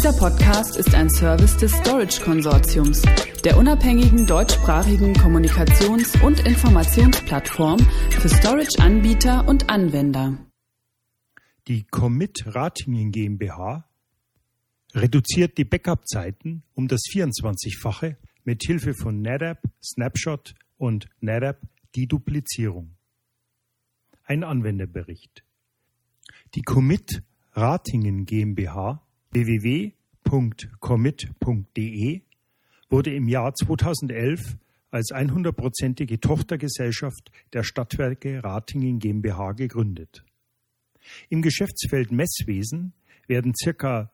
Dieser Podcast ist ein Service des Storage Konsortiums, der unabhängigen deutschsprachigen Kommunikations- und Informationsplattform für Storage-Anbieter und Anwender. Die Commit Ratingen GmbH reduziert die Backup-Zeiten um das 24-fache mit Hilfe von NetApp, Snapshot und NetApp Deduplizierung. Ein Anwenderbericht. Die Commit Ratingen GmbH www.commit.de wurde im Jahr 2011 als 100-prozentige Tochtergesellschaft der Stadtwerke Ratingen GmbH gegründet. Im Geschäftsfeld Messwesen werden circa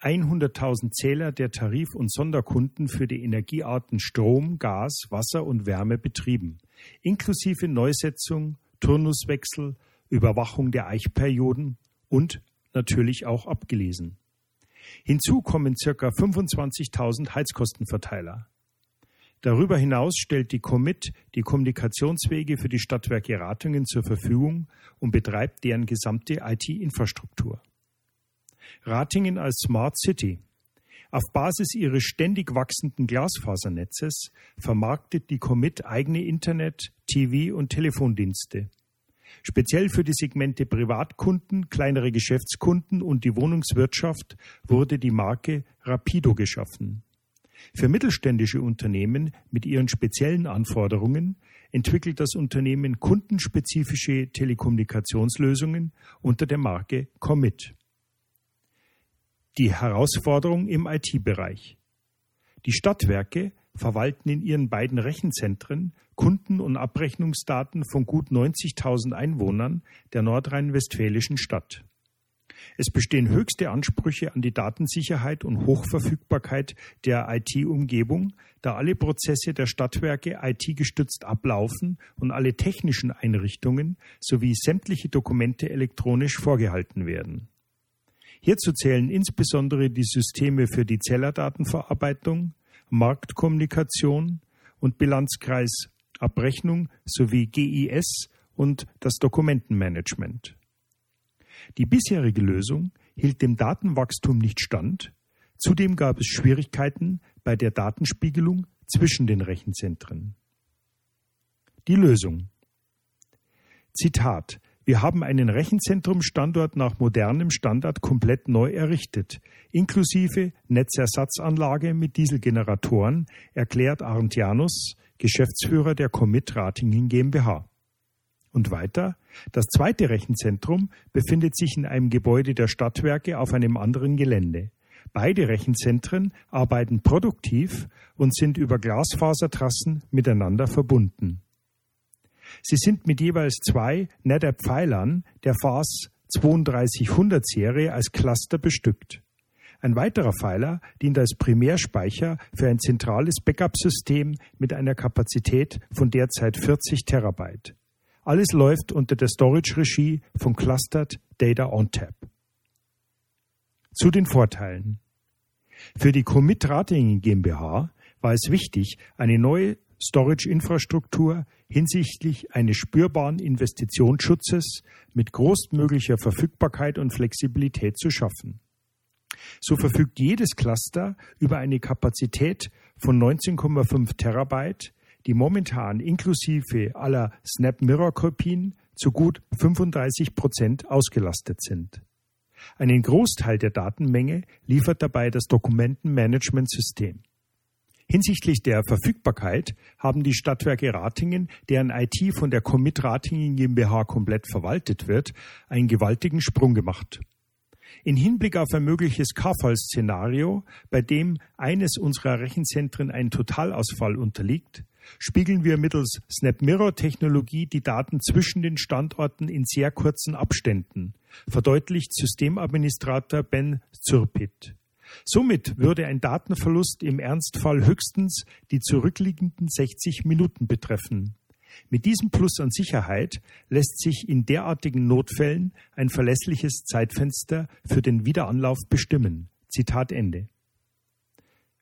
100.000 Zähler der Tarif- und Sonderkunden für die Energiearten Strom, Gas, Wasser und Wärme betrieben, inklusive Neusetzung, Turnuswechsel, Überwachung der Eichperioden und natürlich auch abgelesen. Hinzu kommen circa 25.000 Heizkostenverteiler. Darüber hinaus stellt die Commit die Kommunikationswege für die Stadtwerke Ratingen zur Verfügung und betreibt deren gesamte IT-Infrastruktur. Ratingen als Smart City. Auf Basis ihres ständig wachsenden Glasfasernetzes vermarktet die Commit eigene Internet-, TV- und Telefondienste. Speziell für die Segmente Privatkunden, kleinere Geschäftskunden und die Wohnungswirtschaft wurde die Marke Rapido geschaffen. Für mittelständische Unternehmen mit ihren speziellen Anforderungen entwickelt das Unternehmen kundenspezifische Telekommunikationslösungen unter der Marke Commit. Die Herausforderung im IT-Bereich. Die Stadtwerke verwalten in ihren beiden Rechenzentren Kunden- und Abrechnungsdaten von gut 90.000 Einwohnern der nordrhein-westfälischen Stadt. Es bestehen höchste Ansprüche an die Datensicherheit und Hochverfügbarkeit der IT-Umgebung, da alle Prozesse der Stadtwerke IT-gestützt ablaufen und alle technischen Einrichtungen sowie sämtliche Dokumente elektronisch vorgehalten werden. Hierzu zählen insbesondere die Systeme für die Zellerdatenverarbeitung, Marktkommunikation und Bilanzkreis Abrechnung sowie GIS und das Dokumentenmanagement. Die bisherige Lösung hielt dem Datenwachstum nicht stand. Zudem gab es Schwierigkeiten bei der Datenspiegelung zwischen den Rechenzentren. Die Lösung. Zitat. Wir haben einen Rechenzentrumstandort nach modernem Standard komplett neu errichtet, inklusive Netzersatzanlage mit Dieselgeneratoren, erklärt Arndt Janus, Geschäftsführer der Commit Ratingen GmbH. Und weiter, das zweite Rechenzentrum befindet sich in einem Gebäude der Stadtwerke auf einem anderen Gelände. Beide Rechenzentren arbeiten produktiv und sind über Glasfasertrassen miteinander verbunden. Sie sind mit jeweils zwei NetApp-Pfeilern der FAS 3200 Serie als Cluster bestückt. Ein weiterer Pfeiler dient als Primärspeicher für ein zentrales Backup-System mit einer Kapazität von derzeit 40 Terabyte. Alles läuft unter der Storage-Regie von Clustered Data OnTap. Zu den Vorteilen. Für die Commit Ratingen GmbH war es wichtig, eine neue Storage-Infrastruktur hinsichtlich eines spürbaren Investitionsschutzes mit großmöglicher Verfügbarkeit und Flexibilität zu schaffen. So verfügt jedes Cluster über eine Kapazität von 19,5 Terabyte, die momentan inklusive aller Snap Mirror Kopien zu gut 35 Prozent ausgelastet sind. Einen Großteil der Datenmenge liefert dabei das Dokumentenmanagementsystem. Hinsichtlich der Verfügbarkeit haben die Stadtwerke Ratingen, deren IT von der Commit Ratingen GmbH komplett verwaltet wird, einen gewaltigen Sprung gemacht. In Hinblick auf ein mögliches K-Fall-Szenario, bei dem eines unserer Rechenzentren einen Totalausfall unterliegt, spiegeln wir mittels Snap-Mirror-Technologie die Daten zwischen den Standorten in sehr kurzen Abständen, verdeutlicht Systemadministrator Ben Zürpit. Somit würde ein Datenverlust im Ernstfall höchstens die zurückliegenden 60 Minuten betreffen. Mit diesem Plus an Sicherheit lässt sich in derartigen Notfällen ein verlässliches Zeitfenster für den Wiederanlauf bestimmen. Zitat Ende.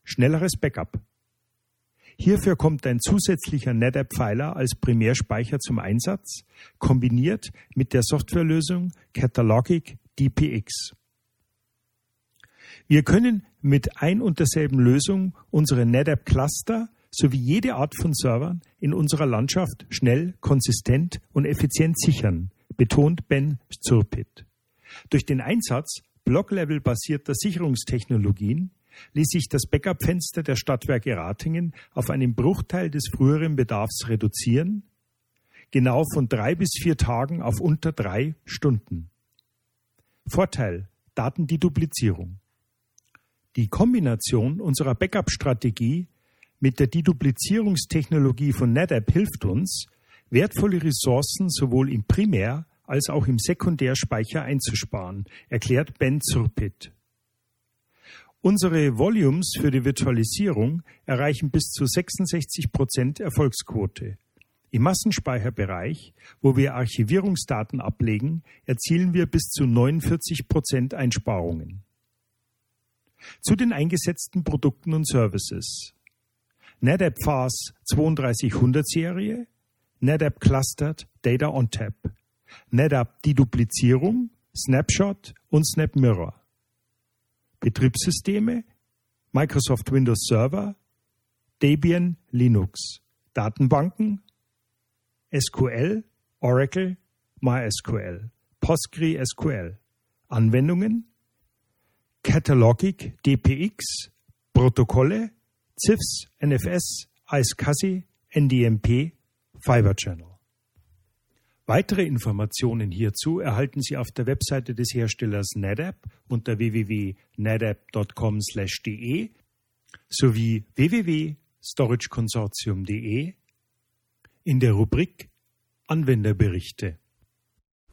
Schnelleres Backup. Hierfür kommt ein zusätzlicher NetApp-Pfeiler als Primärspeicher zum Einsatz, kombiniert mit der Softwarelösung Catalogic DPX. Wir können mit ein und derselben Lösung unsere NetApp Cluster sowie jede Art von Servern in unserer Landschaft schnell, konsistent und effizient sichern, betont Ben Zurpit. Durch den Einsatz Block-Level-basierter Sicherungstechnologien ließ sich das Backup-Fenster der Stadtwerke Ratingen auf einen Bruchteil des früheren Bedarfs reduzieren, genau von drei bis vier Tagen auf unter drei Stunden. Vorteil Datendeduplizierung. Die Kombination unserer Backup-Strategie mit der Deduplizierungstechnologie von NetApp hilft uns, wertvolle Ressourcen sowohl im Primär- als auch im Sekundärspeicher einzusparen, erklärt Ben Zurpit. Unsere Volumes für die Virtualisierung erreichen bis zu 66 Prozent Erfolgsquote. Im Massenspeicherbereich, wo wir Archivierungsdaten ablegen, erzielen wir bis zu 49 Prozent Einsparungen. Zu den eingesetzten Produkten und Services. NetApp FAS 3200 Serie, NetApp Clustered Data on Tap, NetApp Deduplizierung, Snapshot und SnapMirror. Betriebssysteme, Microsoft Windows Server, Debian Linux, Datenbanken, SQL, Oracle, MySQL, PostgreSQL, Anwendungen, Catalogic DPX, Protokolle, CIFS, NFS, iSCSI, NDMP, Fiber Channel. Weitere Informationen hierzu erhalten Sie auf der Webseite des Herstellers NetApp unter www.netapp.com/de sowie www.storageconsortium.de in der Rubrik Anwenderberichte.